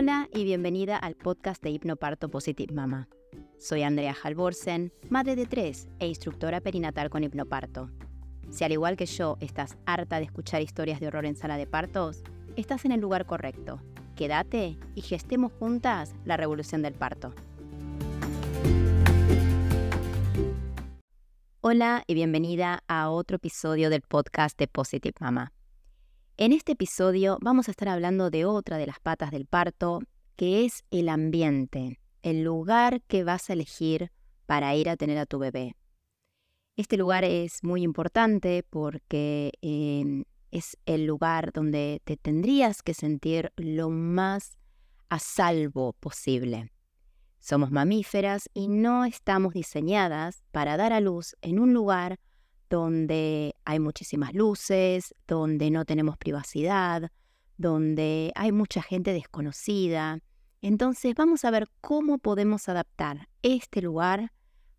Hola y bienvenida al podcast de Hipnoparto Positive Mama. Soy Andrea Halvorsen, madre de tres e instructora perinatal con hipnoparto. Si al igual que yo estás harta de escuchar historias de horror en sala de partos, estás en el lugar correcto. Quédate y gestemos juntas la revolución del parto. Hola y bienvenida a otro episodio del podcast de Positive Mama. En este episodio vamos a estar hablando de otra de las patas del parto, que es el ambiente, el lugar que vas a elegir para ir a tener a tu bebé. Este lugar es muy importante porque em, es el lugar donde te tendrías que sentir lo más a salvo posible. Somos mamíferas y no estamos diseñadas para dar a luz en un lugar donde hay muchísimas luces, donde no tenemos privacidad, donde hay mucha gente desconocida. Entonces vamos a ver cómo podemos adaptar este lugar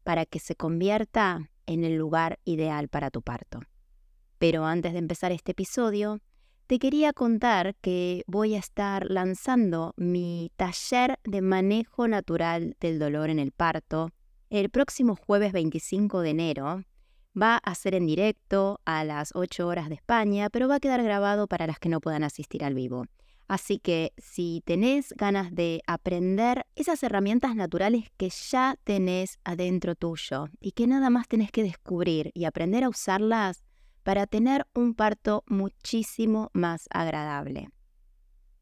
para que se convierta en el lugar ideal para tu parto. Pero antes de empezar este episodio, te quería contar que voy a estar lanzando mi taller de manejo natural del dolor en el parto el próximo jueves 25 de enero Va a ser en directo a las 8 horas de España, pero va a quedar grabado para las que no puedan asistir al vivo. Así que si tenés ganas de aprender esas herramientas naturales que ya tenés adentro tuyo y que nada más tenés que descubrir y aprender a usarlas para tener un parto muchísimo más agradable.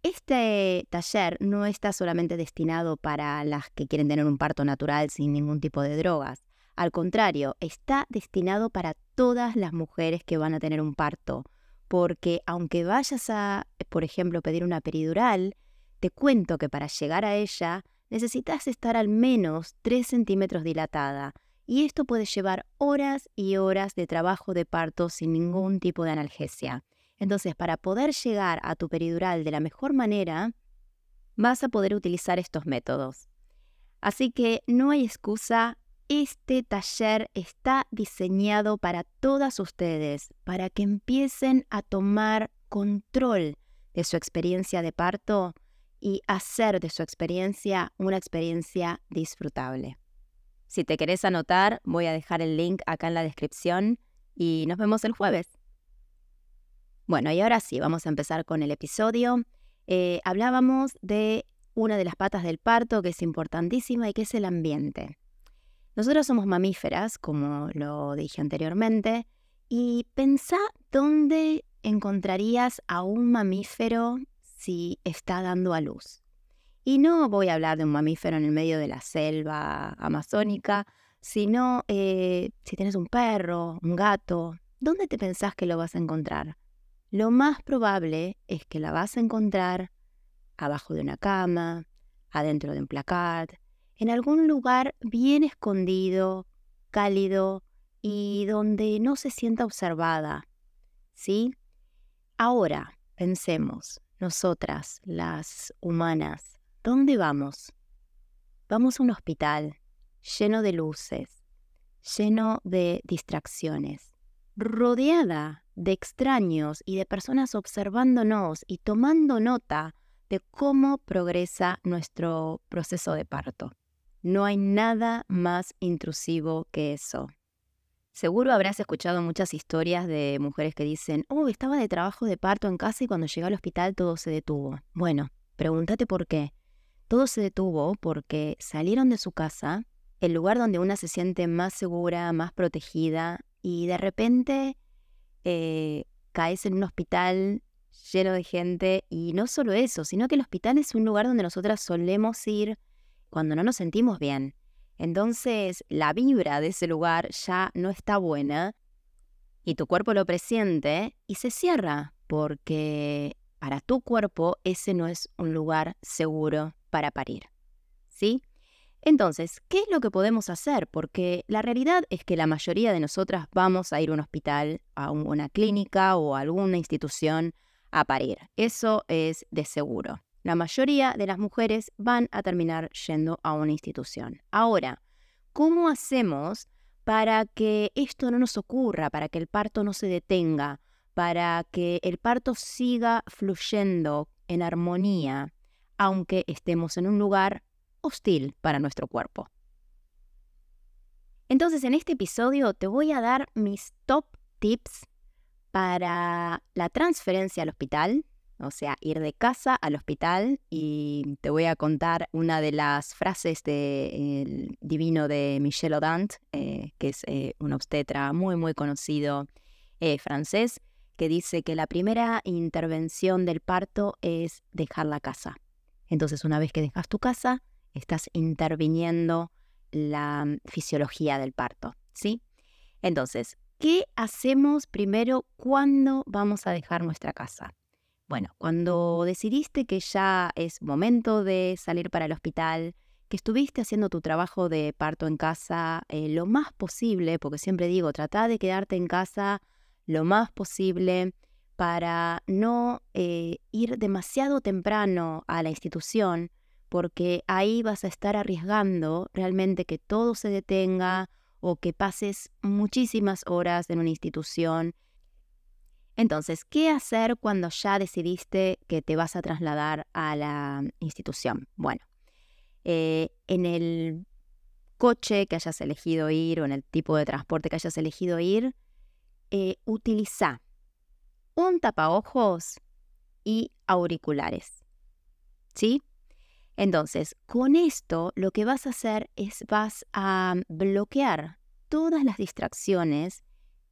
Este taller no está solamente destinado para las que quieren tener un parto natural sin ningún tipo de drogas. Al contrario, está destinado para todas las mujeres que van a tener un parto, porque aunque vayas a, por ejemplo, pedir una peridural, te cuento que para llegar a ella necesitas estar al menos 3 centímetros dilatada, y esto puede llevar horas y horas de trabajo de parto sin ningún tipo de analgesia. Entonces, para poder llegar a tu peridural de la mejor manera, vas a poder utilizar estos métodos. Así que no hay excusa este taller está diseñado para todas ustedes, para que empiecen a tomar control de su experiencia de parto y hacer de su experiencia una experiencia disfrutable. Si te querés anotar, voy a dejar el link acá en la descripción y nos vemos el jueves. Bueno, y ahora sí, vamos a empezar con el episodio. Eh, hablábamos de una de las patas del parto que es importantísima y que es el ambiente. Nosotros somos mamíferas, como lo dije anteriormente, y pensá dónde encontrarías a un mamífero si está dando a luz. Y no voy a hablar de un mamífero en el medio de la selva amazónica, sino eh, si tienes un perro, un gato, ¿dónde te pensás que lo vas a encontrar? Lo más probable es que la vas a encontrar abajo de una cama, adentro de un placard, en algún lugar bien escondido, cálido y donde no se sienta observada. ¿Sí? Ahora, pensemos, nosotras, las humanas, ¿dónde vamos? Vamos a un hospital lleno de luces, lleno de distracciones, rodeada de extraños y de personas observándonos y tomando nota de cómo progresa nuestro proceso de parto. No hay nada más intrusivo que eso. Seguro habrás escuchado muchas historias de mujeres que dicen, oh, estaba de trabajo de parto en casa y cuando llegué al hospital todo se detuvo. Bueno, pregúntate por qué. Todo se detuvo porque salieron de su casa, el lugar donde una se siente más segura, más protegida, y de repente eh, caes en un hospital lleno de gente, y no solo eso, sino que el hospital es un lugar donde nosotras solemos ir cuando no nos sentimos bien. Entonces la vibra de ese lugar ya no está buena y tu cuerpo lo presiente y se cierra porque para tu cuerpo ese no es un lugar seguro para parir. ¿Sí? Entonces, ¿qué es lo que podemos hacer? Porque la realidad es que la mayoría de nosotras vamos a ir a un hospital, a una clínica o a alguna institución a parir. Eso es de seguro la mayoría de las mujeres van a terminar yendo a una institución. Ahora, ¿cómo hacemos para que esto no nos ocurra, para que el parto no se detenga, para que el parto siga fluyendo en armonía? aunque estemos en un lugar hostil para nuestro cuerpo. Entonces, en este episodio te voy a dar mis top tips para la transferencia al hospital, o sea, ir de casa al hospital y te voy a contar una de las frases del divino de Michel Odant, eh, que es eh, un obstetra muy, muy conocido eh, francés, que dice que la primera intervención del parto es dejar la casa. Entonces, una vez que dejas tu casa, estás interviniendo la mm, fisiología del parto, ¿sí? Entonces, ¿qué hacemos primero cuando vamos a dejar nuestra casa? Bueno, cuando decidiste que ya es momento de salir para el hospital, que estuviste haciendo tu trabajo de parto en casa eh, lo más posible, porque siempre digo, trata de quedarte en casa lo más posible para no eh, ir demasiado temprano a la institución, porque ahí vas a estar arriesgando realmente que todo se detenga o que pases muchísimas horas en una institución. Entonces, ¿qué hacer cuando ya decidiste que te vas a trasladar a la institución? Bueno, eh, en el coche que hayas elegido ir o en el tipo de transporte que hayas elegido ir, eh, utiliza un tapaojos y auriculares. ¿Sí? Entonces, con esto lo que vas a hacer es vas a bloquear todas las distracciones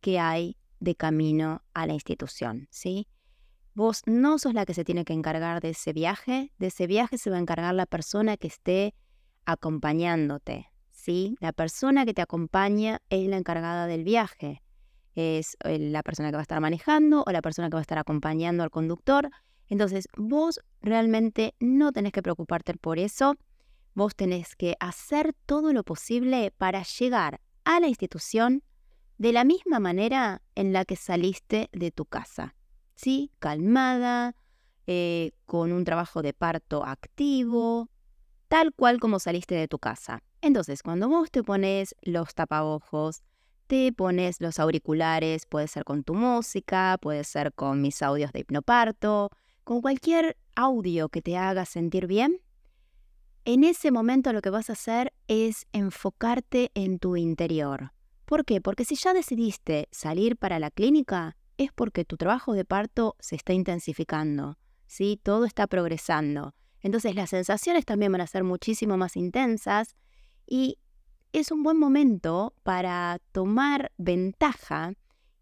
que hay de camino a la institución, ¿sí? Vos no sos la que se tiene que encargar de ese viaje, de ese viaje se va a encargar la persona que esté acompañándote, ¿sí? La persona que te acompaña es la encargada del viaje, es eh, la persona que va a estar manejando o la persona que va a estar acompañando al conductor, entonces, vos realmente no tenés que preocuparte por eso. Vos tenés que hacer todo lo posible para llegar a la institución de la misma manera en la que saliste de tu casa. ¿Sí? Calmada, eh, con un trabajo de parto activo, tal cual como saliste de tu casa. Entonces, cuando vos te pones los tapabojos, te pones los auriculares, puede ser con tu música, puede ser con mis audios de hipnoparto, con cualquier audio que te haga sentir bien, en ese momento lo que vas a hacer es enfocarte en tu interior. ¿Por qué? Porque si ya decidiste salir para la clínica, es porque tu trabajo de parto se está intensificando, ¿sí? Todo está progresando. Entonces las sensaciones también van a ser muchísimo más intensas y es un buen momento para tomar ventaja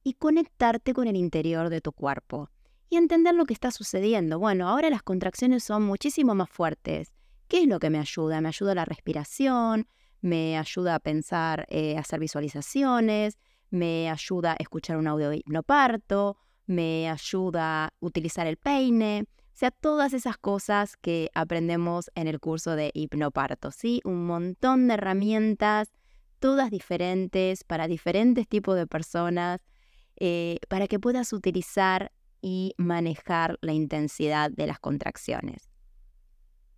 y conectarte con el interior de tu cuerpo y entender lo que está sucediendo. Bueno, ahora las contracciones son muchísimo más fuertes. ¿Qué es lo que me ayuda? Me ayuda la respiración, me ayuda a pensar, eh, hacer visualizaciones, me ayuda a escuchar un audio de hipnoparto, me ayuda a utilizar el peine. O sea, todas esas cosas que aprendemos en el curso de hipnoparto, ¿sí? Un montón de herramientas, todas diferentes, para diferentes tipos de personas, eh, para que puedas utilizar y manejar la intensidad de las contracciones.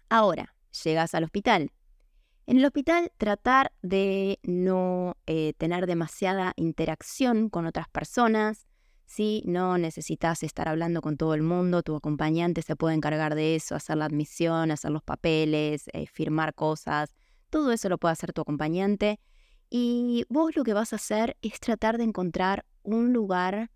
Ahora, llegas al hospital. En el hospital tratar de no eh, tener demasiada interacción con otras personas, si no necesitas estar hablando con todo el mundo, tu acompañante se puede encargar de eso, hacer la admisión, hacer los papeles, eh, firmar cosas, todo eso lo puede hacer tu acompañante. Y vos lo que vas a hacer es tratar de encontrar un lugar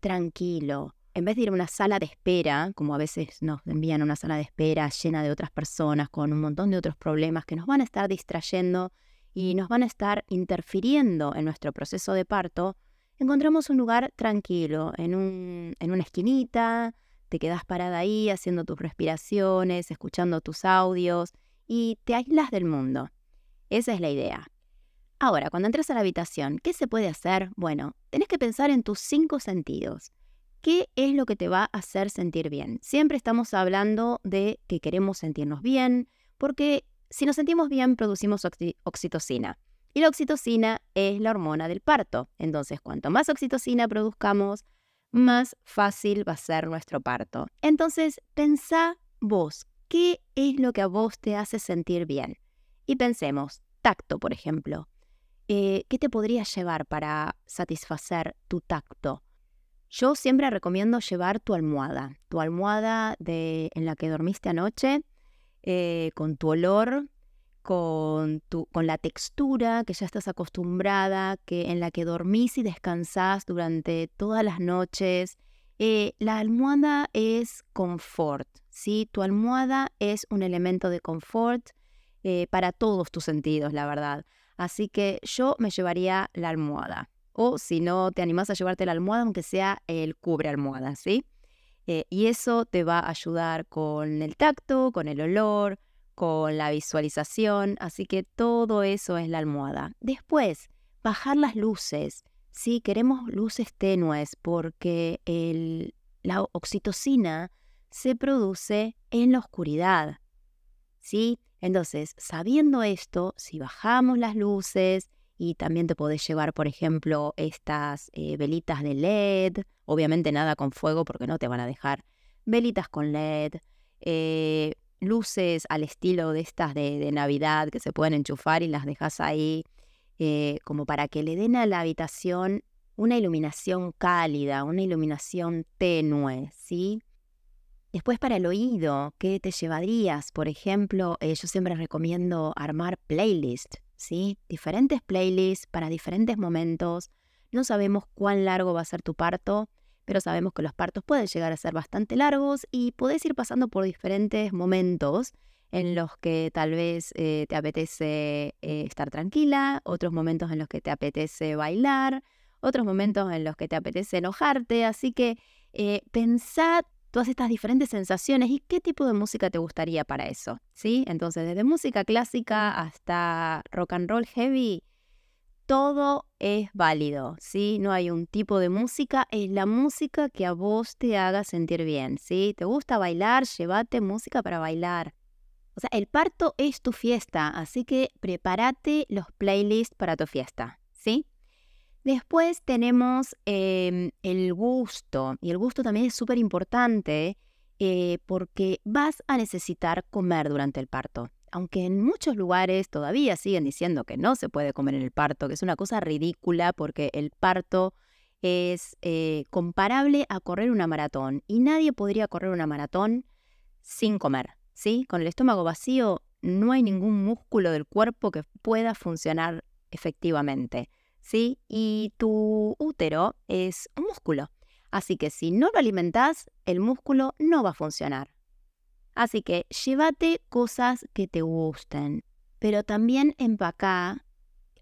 tranquilo, en vez de ir a una sala de espera, como a veces nos envían a una sala de espera llena de otras personas con un montón de otros problemas que nos van a estar distrayendo y nos van a estar interfiriendo en nuestro proceso de parto, encontramos un lugar tranquilo, en, un, en una esquinita, te quedas parada ahí haciendo tus respiraciones, escuchando tus audios y te aíslas del mundo. Esa es la idea. Ahora, cuando entras a la habitación, ¿qué se puede hacer? Bueno, tenés que pensar en tus cinco sentidos. ¿Qué es lo que te va a hacer sentir bien? Siempre estamos hablando de que queremos sentirnos bien, porque si nos sentimos bien producimos oxitocina. Y la oxitocina es la hormona del parto. Entonces, cuanto más oxitocina produzcamos, más fácil va a ser nuestro parto. Entonces, pensá vos, ¿qué es lo que a vos te hace sentir bien? Y pensemos, tacto, por ejemplo. Eh, ¿Qué te podría llevar para satisfacer tu tacto? Yo siempre recomiendo llevar tu almohada, tu almohada de, en la que dormiste anoche. eh, con tu olor, con, tu, con la textura que ya estás acostumbrada, que, en la que dormís y descansás durante todas las noches. Eh, la almohada es confort, ¿sí? Tu almohada es un elemento de confort eh, para todos tus sentidos, la verdad. Así que yo me llevaría la almohada. O si no te animas a llevarte la almohada, aunque sea el cubre almohada, ¿sí? Eh, y eso te va a ayudar con el tacto, con el olor, con la visualización, así que todo eso es la almohada. Después, bajar las luces. Sí, queremos luces tenues porque la oxitocina se produce en la oscuridad. ¿Sí? Entonces, sabiendo esto, si bajamos las luces y también te podés llevar, por ejemplo, estas eh, velitas de LED, obviamente nada con fuego porque no te van a dejar, velitas con LED, eh, luces al estilo de estas de, Navidad que se pueden enchufar y las dejas ahí eh, como para que le den a la habitación una iluminación cálida, una iluminación tenue, ¿sí? Después para el oído, ¿qué te llevarías? Por ejemplo, yo siempre recomiendo armar playlists, ¿sí? Diferentes playlists para diferentes momentos. No sabemos cuán largo va a ser tu parto, pero sabemos que los partos pueden llegar a ser bastante largos y podés ir pasando por diferentes momentos en los que tal vez eh, te apetece eh, estar tranquila, otros momentos en los que te apetece bailar, otros momentos en los que te apetece enojarte, así que eh, todas estas diferentes sensaciones y qué tipo de música te gustaría para eso, ¿sí? Entonces, desde música clásica hasta rock and roll heavy, todo es válido, ¿sí? No hay un tipo de música, es la música que a vos te haga sentir bien, ¿sí? ¿Te gusta bailar? Llévate música para bailar. O sea, el parto es tu fiesta, así que prepárate los playlists para tu fiesta, ¿sí? Después tenemos em, el gusto, y el gusto también es súper importante eh, porque vas a necesitar comer durante el parto aunque en muchos lugares todavía siguen diciendo que no se puede comer en el parto, que es una cosa ridícula porque el parto es eh, comparable a correr una maratón y nadie podría correr una maratón sin comer, ¿sí? Con el estómago vacío no hay ningún músculo del cuerpo que pueda funcionar efectivamente, ¿sí? Y tu útero es un músculo, así que si no lo alimentas, el músculo no va a funcionar. Así que llévate cosas que te gusten, pero también empacá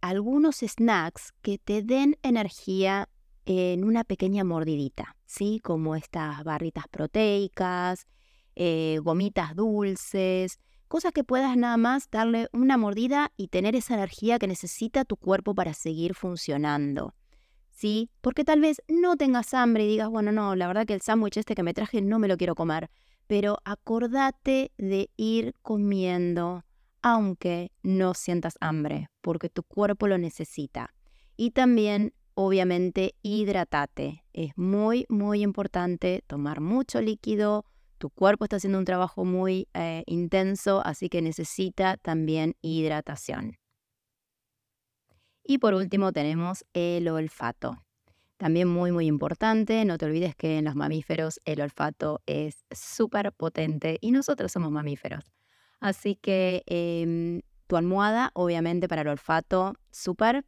algunos snacks que te den energía en una pequeña mordidita, ¿sí? Como estas barritas proteicas, eh, gomitas dulces, cosas que puedas nada más darle una mordida y tener esa energía que necesita tu cuerpo para seguir funcionando. ¿Sí? Porque tal vez no tengas hambre y digas, bueno, no, la verdad que el sándwich este que me traje no me lo quiero comer pero acordate de ir comiendo aunque no sientas hambre, porque tu cuerpo lo necesita. Y también, obviamente, hidratate. Es muy, muy importante tomar mucho líquido. Tu cuerpo está haciendo un trabajo muy eh, intenso, así que necesita también hidratación. Y por último tenemos el olfato. También muy, muy importante, no te olvides que en los mamíferos el olfato es súper potente y nosotros somos mamíferos. Así que em, tu almohada, obviamente para el olfato, súper.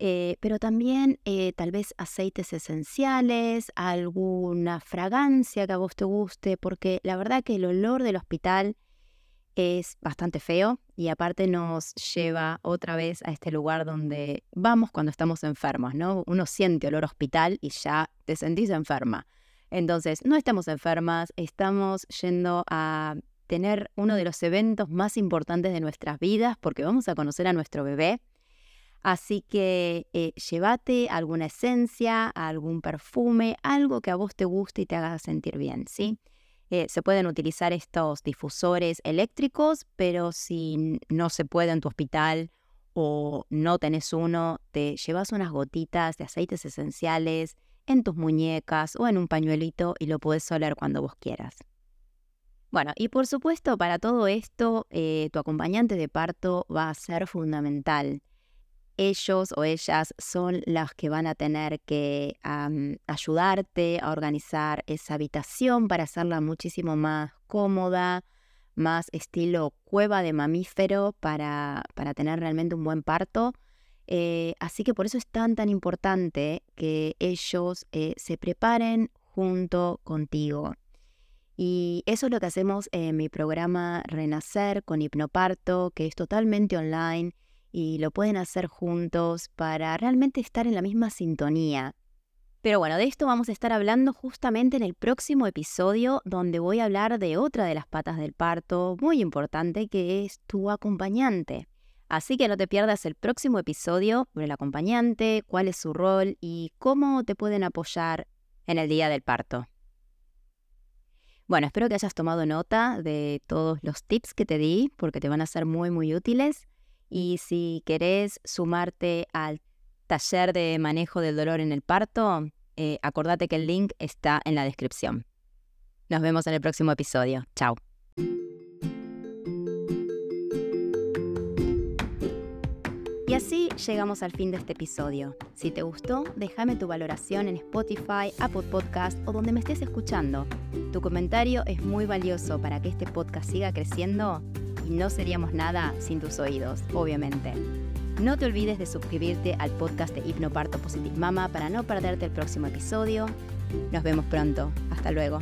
Eh, pero también eh, tal vez aceites esenciales, alguna fragancia que a vos te guste, porque la verdad que el olor del hospital es bastante feo y aparte nos lleva otra vez a este lugar donde vamos cuando estamos enfermos, ¿no? Uno siente olor hospital y ya te sentís enferma. Entonces, no estamos enfermas, estamos yendo a tener uno de los eventos más importantes de nuestras vidas porque vamos a conocer a nuestro bebé. Así que eh, llévate alguna esencia, algún perfume, algo que a vos te guste y te haga sentir bien, ¿sí? Eh, se pueden utilizar estos difusores eléctricos, pero si no se puede en tu hospital o no tenés uno, te llevas unas gotitas de aceites esenciales en tus muñecas o en un pañuelito y lo puedes oler cuando vos quieras. Bueno, y por supuesto para todo esto, eh, tu acompañante de parto va a ser fundamental ellos o ellas son las que van a tener que ayudarte a organizar esa habitación para hacerla muchísimo más cómoda, más estilo cueva de mamífero para, para tener realmente un buen parto. Eh, así que por eso es tan, tan importante que ellos eh, se preparen junto contigo. Y eso es lo que hacemos en mi programa Renacer con Hipnoparto, que es totalmente online y lo pueden hacer juntos para realmente estar en la misma sintonía. Pero bueno, de esto vamos a estar hablando justamente en el próximo episodio donde voy a hablar de otra de las patas del parto muy importante que es tu acompañante. Así que no te pierdas el próximo episodio sobre el acompañante, cuál es su rol y cómo te pueden apoyar en el día del parto. Bueno, espero que hayas tomado nota de todos los tips que te di porque te van a ser muy, muy útiles. Y si querés sumarte al taller de manejo del dolor en el parto, eh, acordate que el link está en la descripción. Nos vemos en el próximo episodio. Chao. Y así llegamos al fin de este episodio. Si te gustó, déjame tu valoración en Spotify, Apple Podcast o donde me estés escuchando. Tu comentario es muy valioso para que este podcast siga creciendo y no seríamos nada sin tus oídos, obviamente. No te olvides de suscribirte al podcast de Hipnoparto Positive Mama para no perderte el próximo episodio. Nos vemos pronto. Hasta luego.